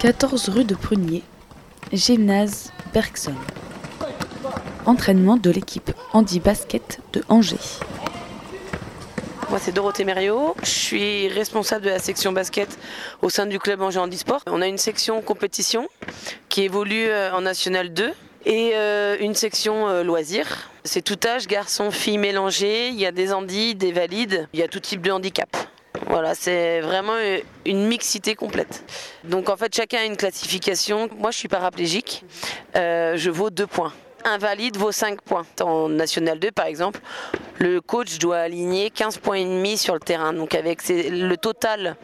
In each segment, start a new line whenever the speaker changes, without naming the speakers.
14 rue de Prunier, gymnase Bergson. Entraînement de l'équipe Handi Basket de Angers.
Moi, c'est Dorothée Mériot. Je suis responsable de la section basket au sein du club Angers Handisport. On a une section compétition qui évolue euh, en National 2 et euh, une section euh, loisirs. C'est tout âge, garçons, filles mélangés. Il y a des handis, des valides. Il y a tout type de handicap. Voilà, c'est vraiment une mixité complète. Donc en fait, chacun a une classification. Moi, je suis paraplégique. Euh, je vaux deux points. Invalide vaut 5 points. En National 2, par exemple, le coach doit aligner 15 points et demi sur le terrain. Donc avec le total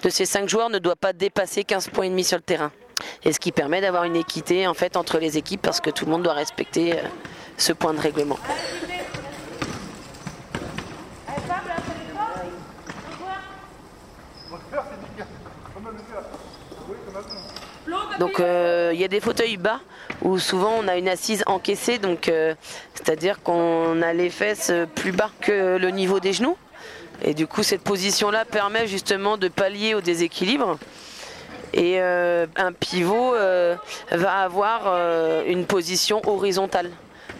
de ces 5 joueurs ne doit pas dépasser 15 points et demi sur le terrain. Et ce qui permet d'avoir une équité en fait entre les équipes parce que tout le monde doit respecter euh, ce point de règlement. Donc euh, il y a des fauteuils bas où souvent on a une assise encaissée, donc euh, c'est-à-dire qu'on a les fesses plus bas que le niveau des genoux. Et du coup cette position-là permet justement de pallier au déséquilibre. Et euh, un pivot va avoir une position horizontale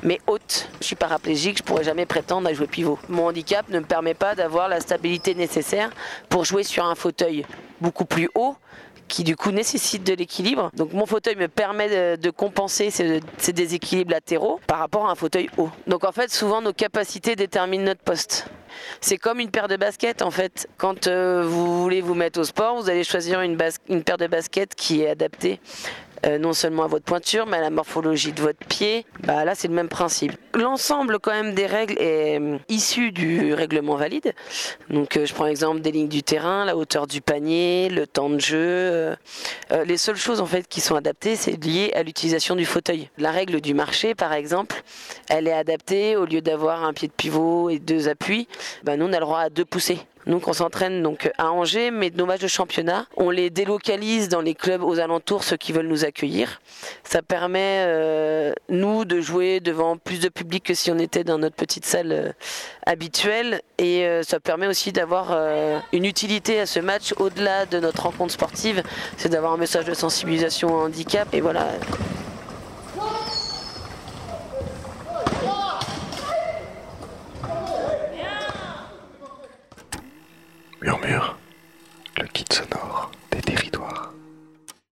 mais haute. Je suis paraplégique, je pourrais jamais prétendre à jouer pivot. Mon handicap ne me permet pas d'avoir la stabilité nécessaire pour jouer sur un fauteuil beaucoup plus haut qui du coup nécessite de l'équilibre. Donc mon fauteuil me permet de, compenser ces, déséquilibres latéraux par rapport à un fauteuil haut. Donc en fait souvent nos capacités déterminent notre poste. C'est comme une paire de baskets en fait. Quand euh, vous voulez vous mettre au sport, vous allez choisir une, une paire de baskets qui est adaptée euh, non seulement à votre pointure, mais à la morphologie de votre pied. Bah, là, c'est le même principe. L'ensemble, quand même, des règles est euh, issu du règlement valide. Donc, euh, je prends l'exemple des lignes du terrain, la hauteur du panier, le temps de jeu. les seules choses, en fait, qui sont adaptées, c'est lié à l'utilisation du fauteuil. La règle du marché, par exemple, elle est adaptée au lieu d'avoir un pied de pivot et deux appuis. Bah, nous, on a le droit à deux poussées. Donc on s'entraîne donc à Angers, mais nos matchs de championnat, on les délocalise dans les clubs aux alentours, ceux qui veulent nous accueillir. Ça permet euh, nous de jouer devant plus de public que si on était dans notre petite salle euh, habituelle, et euh, ça permet aussi d'avoir une utilité à ce match au-delà de notre rencontre sportive, c'est d'avoir un message de sensibilisation au handicap, et voilà. murmure le kit sonore des territoires.